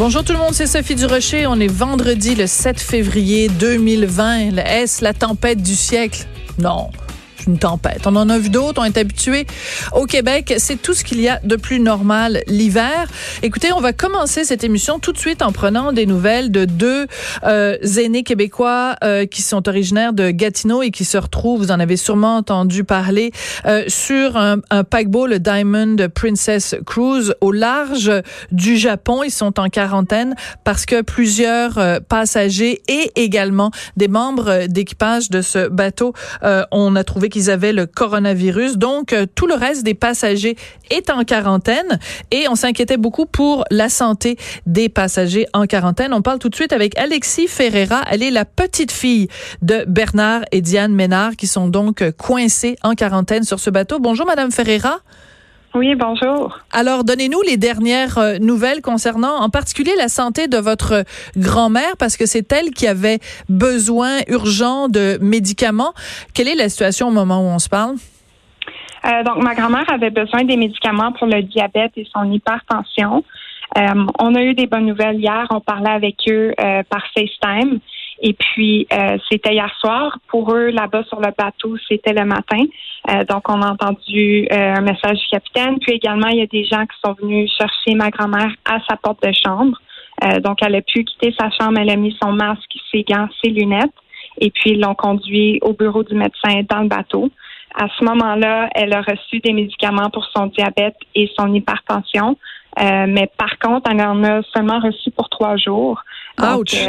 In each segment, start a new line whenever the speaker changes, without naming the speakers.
Bonjour tout le monde, c'est Sophie Durocher. On est vendredi le 7 février 2020. Est-ce la tempête du siècle? Non une tempête. On en a vu d'autres, on est habitué. Au Québec, c'est tout ce qu'il y a de plus normal l'hiver. Écoutez, on va commencer cette émission tout de suite en prenant des nouvelles de deux euh, aînés québécois euh, qui sont originaires de Gatineau et qui se retrouvent, vous en avez sûrement entendu parler, euh, sur un, un, paquebot, le Diamond Princess Cruise, au large du Japon. Ils sont en quarantaine parce que plusieurs euh, passagers et également des membres d'équipage de ce bateau, euh, on a trouvé qu'ils avaient le coronavirus. Donc, euh, tout le reste des passagers est en quarantaine et on s'inquiétait beaucoup pour la santé des passagers en quarantaine. On parle tout de suite avec Alexis Ferreira. Elle est la petite fille de Bernard et Diane Ménard qui sont donc coincés en quarantaine sur ce bateau. Bonjour, Madame Ferreira.
Oui, bonjour.
Alors, donnez-nous les dernières euh, nouvelles concernant en particulier la santé de votre grand-mère, parce que c'est elle qui avait besoin urgent de médicaments. Quelle est la situation au moment où on se parle?
Euh, donc, ma grand-mère avait besoin des médicaments pour le diabète et son hypertension. Euh, on a eu des bonnes nouvelles hier. On parlait avec eux par FaceTime. Et puis, euh, c'était hier soir. Pour eux, là-bas sur le bateau, c'était le matin. Euh, donc, on a entendu euh, un message du capitaine. Puis également, il y a des gens qui sont venus chercher ma grand-mère à sa porte de chambre. donc, elle a pu quitter sa chambre. Elle a mis son masque, ses gants, ses lunettes. Et puis, ils l'ont conduit au bureau du médecin dans le bateau. À ce moment-là, elle a reçu des médicaments pour son diabète et son hypertension. mais par contre, elle en a seulement reçu pour trois jours.
Ouch.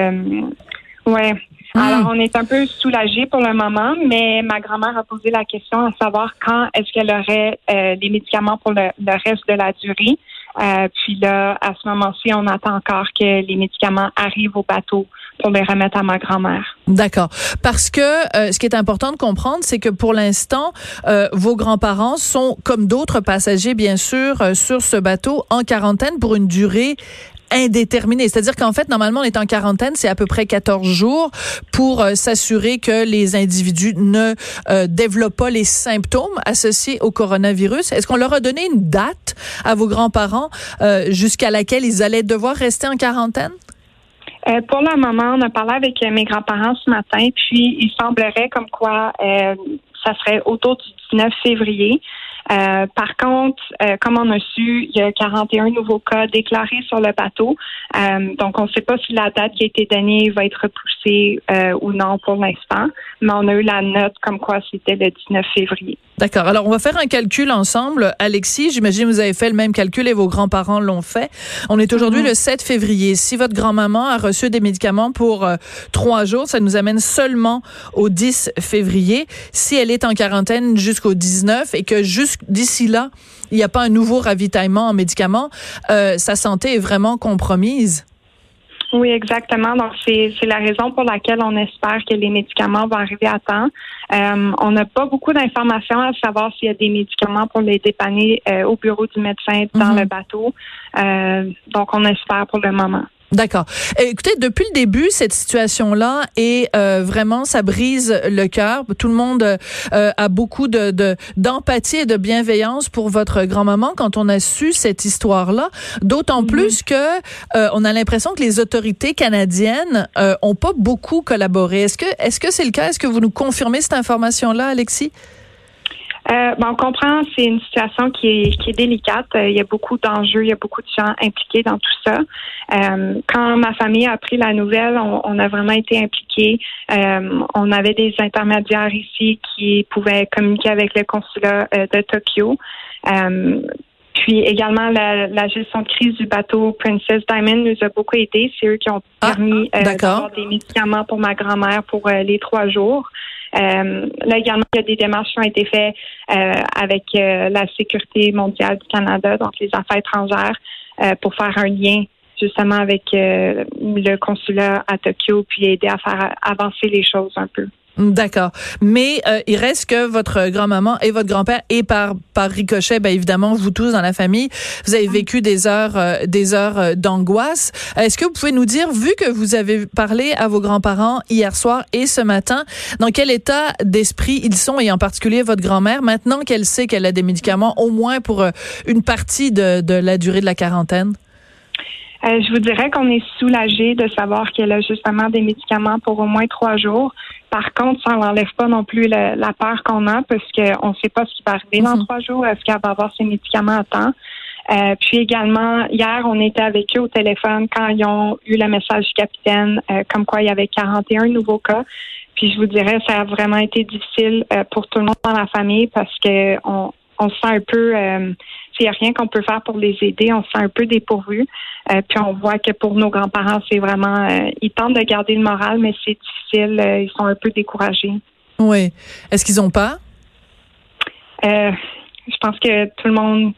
Ouais. Alors, on est un peu soulagé pour le moment, mais ma grand-mère a posé la question à savoir quand est-ce qu'elle aurait euh, les médicaments pour le, le, reste de la durée. Euh, puis là, à ce moment-ci, on attend encore que les médicaments arrivent au bateau pour les remettre à ma grand-mère.
D'accord. Parce que euh, ce qui est important de comprendre, c'est que pour l'instant, euh, vos grands-parents sont, comme d'autres passagers, bien sûr, euh, sur ce bateau en quarantaine pour une durée indéterminé. C'est-à-dire qu'en fait, normalement, on est en quarantaine, c'est à peu près 14 jours pour euh, s'assurer que les individus ne euh, développent pas les symptômes associés au coronavirus. Est-ce qu'on leur a donné une date à vos grands-parents euh, jusqu'à laquelle ils allaient devoir rester en quarantaine?
Euh, pour le moment, on a parlé avec mes grands-parents ce matin, puis il semblerait comme quoi ça serait autour du 19 février. Euh, par contre, euh, comme on a su, il y a 41 nouveaux cas déclarés sur le bateau. Euh, donc, on ne sait pas si la date qui a été donnée va être repoussée euh, ou non pour l'instant, mais on a eu la note comme quoi c'était le 19 février.
D'accord. Alors, on va faire un calcul ensemble. Alexis, j'imagine que vous avez fait le même calcul et vos grands-parents l'ont fait. On est aujourd'hui -hmm. le 7 février. Si votre grand-maman a reçu des médicaments pour euh, trois jours, ça nous amène seulement au 10 février. Si elle est en quarantaine jusqu'au 19 et que d'ici là, il n'y a pas un nouveau ravitaillement en médicaments, euh, sa santé est vraiment compromise.
Oui, exactement. Donc, c'est la raison pour laquelle on espère que les médicaments vont arriver à temps. Euh, on n'a pas beaucoup d'informations à savoir s'il y a des médicaments pour les dépanner euh, au bureau du médecin dans mm -hmm. le bateau. Euh, donc, on espère pour le moment.
D'accord. Écoutez, depuis le début, cette situation-là est euh, vraiment, ça brise le cœur. Tout le monde euh, a beaucoup de d'empathie et de bienveillance pour votre grand-maman quand on a su cette histoire-là. D'autant mm -hmm. plus que euh, on a l'impression que les autorités canadiennes euh, ont pas beaucoup collaboré. Est-ce que est-ce que c'est le cas? Est-ce que vous nous confirmez cette information-là, Alexis?
Euh, ben, on comprend, c'est une situation qui est, qui est délicate. Euh, il y a beaucoup d'enjeux, il y a beaucoup de gens impliqués dans tout ça. Euh, quand ma famille a appris la nouvelle, on, on a vraiment été impliqués. Euh, on avait des intermédiaires ici qui pouvaient communiquer avec le consulat euh, de Tokyo. puis également la, la, gestion de crise du bateau Princess Diamond nous a beaucoup aidé. C'est eux qui ont permis
ah,
d'avoir des médicaments pour ma grand-mère pour les trois jours. Euh, là également, il y a des démarches qui ont été faites euh, avec euh, la sécurité mondiale du Canada, donc les affaires étrangères, pour faire un lien justement avec le consulat à Tokyo, puis aider à faire avancer les choses un peu.
D'accord. Mais euh, il reste que votre grand-maman et votre grand-père et par par ricochet, ben évidemment vous tous dans la famille, vous avez vécu des heures euh, des heures euh, d'angoisse. Est-ce que vous pouvez nous dire, vu que vous avez parlé à vos grands-parents hier soir et ce matin, dans quel état d'esprit ils sont et en particulier votre grand-mère maintenant qu'elle sait qu'elle a des médicaments au moins pour une partie de, de la durée de la quarantaine?
je vous dirais qu'on est soulagé de savoir qu'elle a justement des médicaments pour au moins trois jours. Par contre, ça n'enlève pas non plus la, peur qu'on a parce qu'on ne sait pas ce qui va arriver dans mhm. trois jours. Est-ce qu'elle va avoir ses médicaments à temps? Euh, puis également, hier, on était avec eux au téléphone quand ils ont eu le message du capitaine euh, comme quoi il y avait 41 nouveaux cas. Puis je vous dirais, ça a vraiment été difficile euh, pour tout le monde dans la famille parce que on, on se sent un peu s'il n'y a rien qu'on peut faire pour les aider, on se sent un peu dépourvu. Euh, puis on voit que pour nos grands-parents, c'est vraiment, euh, ils tentent de garder le moral, mais c'est difficile. Euh, ils sont un peu découragés.
Oui. Est-ce qu'ils ont pas?
je pense que tout le monde,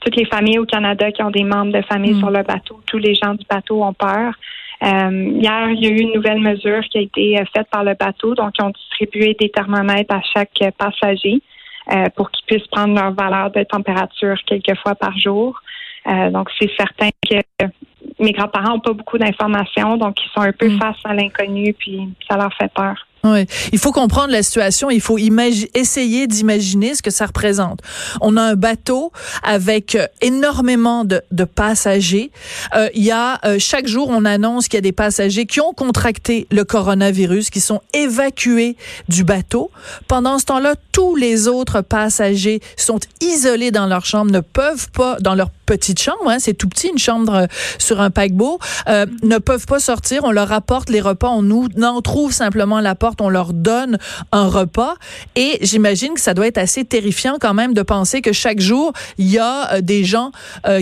toutes les familles au Canada qui ont des membres de famille hmm. sur le bateau, tous les gens du bateau ont peur. hier, il y a eu une nouvelle mesure qui a été faite par le bateau, donc ils ont distribué des thermomètres à chaque passager. Euh, pour qu'ils puissent prendre leur valeur de température quelques fois par jour. Euh, donc, c'est certain que mes grands-parents n'ont pas beaucoup d'informations, donc ils sont un peu mm. face à l'inconnu, puis ça leur fait peur.
Il faut comprendre la situation. Il faut essayer d'imaginer ce que ça représente. On a un bateau avec euh, énormément de, de passagers. Euh, il y a euh, chaque jour, on annonce qu'il y a des passagers qui ont contracté le coronavirus, qui sont évacués du bateau. Pendant ce temps-là, tous les autres passagers sont isolés dans leur chambre, ne peuvent pas dans leur petite chambre, hein, c'est tout petit, une chambre euh, sur un paquebot, euh, ne peuvent pas sortir. On leur apporte les repas, on nous en trouve simplement la porte, on leur donne un repas. Et j'imagine que ça doit être assez terrifiant quand même de penser que chaque jour, il y a euh, des gens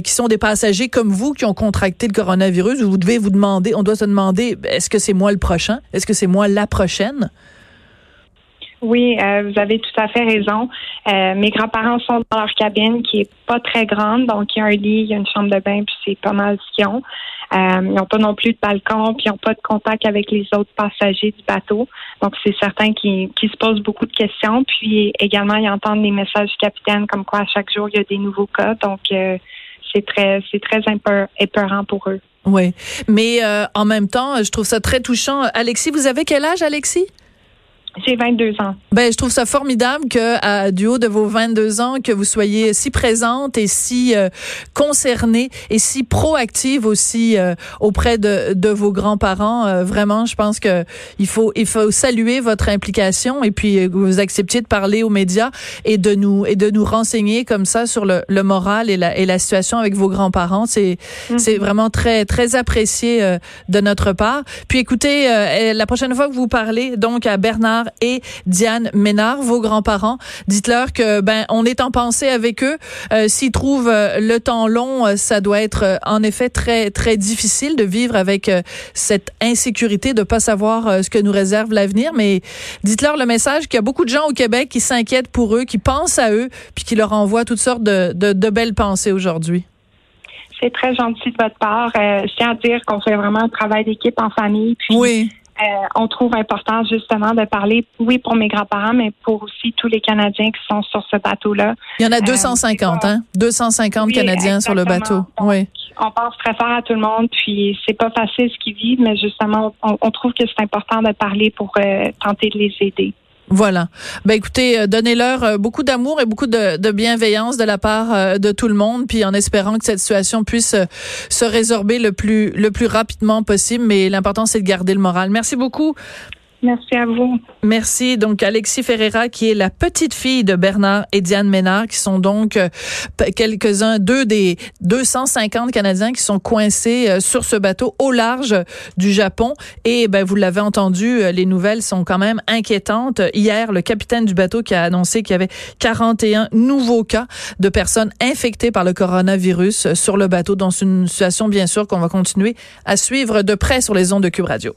qui sont des passagers comme vous qui ont contracté le coronavirus. Vous devez vous demander, on doit se demander, est-ce que c'est moi le prochain? Est-ce que c'est moi la prochaine?
Oui, euh, vous avez tout à fait raison. Euh, mes grands-parents sont dans leur cabine qui est pas très grande, donc il y a un lit, il y a une chambre de bain, puis c'est pas mal ce qu'ils ont. Euh, ils n'ont pas non plus de balcon, puis ils n'ont pas de contact avec les autres passagers du bateau. Donc c'est certain qu'ils se posent beaucoup de questions. Puis également, ils entendent les messages du capitaine comme quoi à chaque jour il y a des nouveaux cas. Donc c'est très c'est très épeurant pour eux.
Oui, mais en même temps, je trouve ça très touchant. Alexis, vous avez quel âge, Alexis?
J'ai 22 ans.
Ben, je trouve ça formidable que, à, du haut de vos 22 ans, que vous soyez si présente et si euh, concernée et si proactive aussi euh, auprès de, de vos grands-parents. Euh, vraiment, je pense que il faut, il faut saluer votre implication et puis que vous acceptiez de parler aux médias et de nous et de nous renseigner comme ça sur le, le moral et la, et la situation avec vos grands-parents. C'est, mm-hmm. c'est vraiment très, très apprécié de notre part. Puis écoutez, la prochaine fois que vous parlez donc à Bernard et Diane Ménard, vos grands-parents. Dites-leur que ben on est en pensée avec eux. Euh, S'ils trouvent euh, le temps long, euh, ça doit être euh, en effet très très difficile de vivre avec cette insécurité de pas savoir ce que nous réserve l'avenir. Mais dites-leur le message qu'il y a beaucoup de gens au Québec qui s'inquiètent pour eux, qui pensent à eux, puis qui leur envoient toutes sortes de, de, de belles pensées aujourd'hui.
C'est très gentil de votre part. je tiens à dire qu'on fait vraiment un travail d'équipe en famille. Puis
oui.
Euh, on trouve important justement de parler, oui, pour mes grands-parents, mais pour aussi tous les Canadiens qui sont sur ce bateau-là.
Il y en a 250, euh, hein? 250 Canadiens sur le bateau. oui.
On pense très fort à tout le monde, puis c'est pas facile ce qu'ils vivent, mais justement, on, trouve que c'est important de parler pour euh, tenter de les aider.
Voilà. Ben écoutez, euh, donnez-leur euh, beaucoup d'amour et beaucoup de, bienveillance de la part euh, de tout le monde, puis en espérant que cette situation puisse se résorber le plus le plus rapidement possible. Mais l'important c'est de garder le moral. Merci beaucoup.
Merci à vous.
Merci. Donc, Alexis Ferreira, qui est la petite fille de Bernard et Diane Ménard, qui sont donc euh, quelques-uns, deux des 250 Canadiens qui sont coincés euh, sur ce bateau au large du Japon. Et ben, vous l'avez entendu, euh, les nouvelles sont quand même inquiétantes. Hier, le capitaine du bateau qui a annoncé qu'il y avait 41 nouveaux cas de personnes infectées par le coronavirus sur le bateau, dans une situation, bien sûr, qu'on va continuer à suivre de près sur les ondes de Cube Radio.